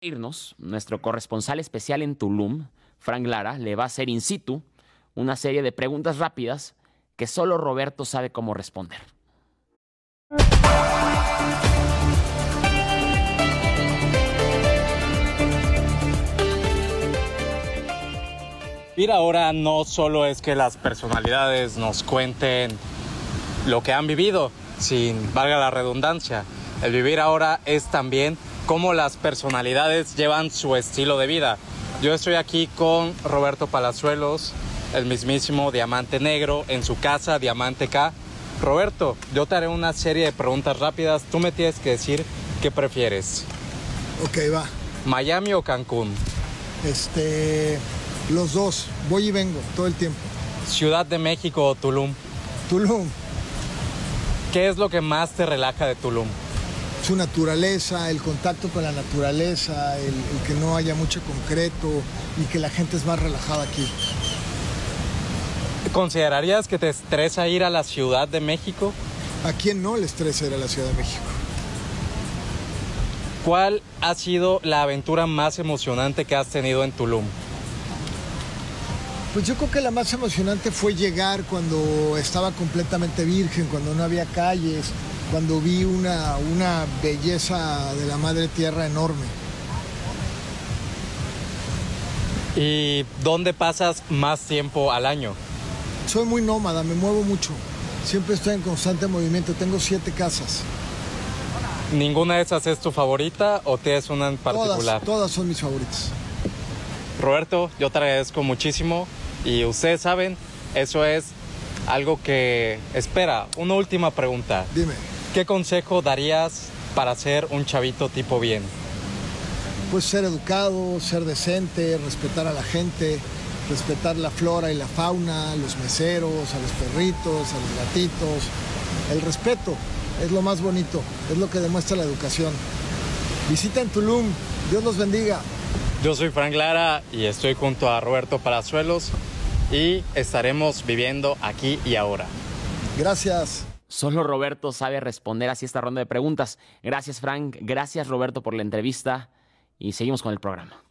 irnos, nuestro corresponsal especial en Tulum, Frank Lara, le va a hacer in situ una serie de preguntas rápidas que solo Roberto sabe cómo responder. Vivir ahora no solo es que las personalidades nos cuenten lo que han vivido, sin valga la redundancia. El vivir ahora es también cómo las personalidades llevan su estilo de vida. Yo estoy aquí con Roberto Palazuelos, el mismísimo Diamante Negro, en su casa Diamante K. Roberto, yo te haré una serie de preguntas rápidas. Tú me tienes que decir qué prefieres. Ok, va. ¿Miami o Cancún? Este, los dos, voy y vengo todo el tiempo. ¿Ciudad de México o Tulum? Tulum, ¿Qué es lo que más te relaja de Tulum? Su naturaleza, el contacto con la naturaleza, el, el que no haya mucho concreto y que la gente es más relajada aquí. ¿Considerarías que te estresa ir a la Ciudad de México? ¿A quién no le estresa ir a la Ciudad de México? ¿Cuál ha sido la aventura más emocionante que has tenido en Tulum? Pues yo creo que la más emocionante fue llegar cuando estaba completamente virgen, cuando no había calles, cuando vi una, una belleza de la madre tierra enorme. ¿Y dónde pasas más tiempo al año? Soy muy nómada, me muevo mucho. Siempre estoy en constante movimiento. Tengo siete casas. ¿Ninguna de esas es tu favorita o tienes una en particular? Todas, todas son mis favoritas. Roberto, yo te agradezco muchísimo y ustedes saben, eso es algo que espera. Una última pregunta. Dime, ¿Qué consejo darías para ser un chavito tipo bien? pues ser educado, ser decente, respetar a la gente, respetar la flora y la fauna, los meseros, a los perritos, a los gatitos. El respeto es lo más bonito, es lo que demuestra la educación. Visita en Tulum, Dios los bendiga. Yo soy Frank Lara y estoy junto a Roberto Palazuelos y estaremos viviendo aquí y ahora. Gracias. Solo Roberto sabe responder así esta ronda de preguntas. Gracias Frank, gracias Roberto por la entrevista y seguimos con el programa.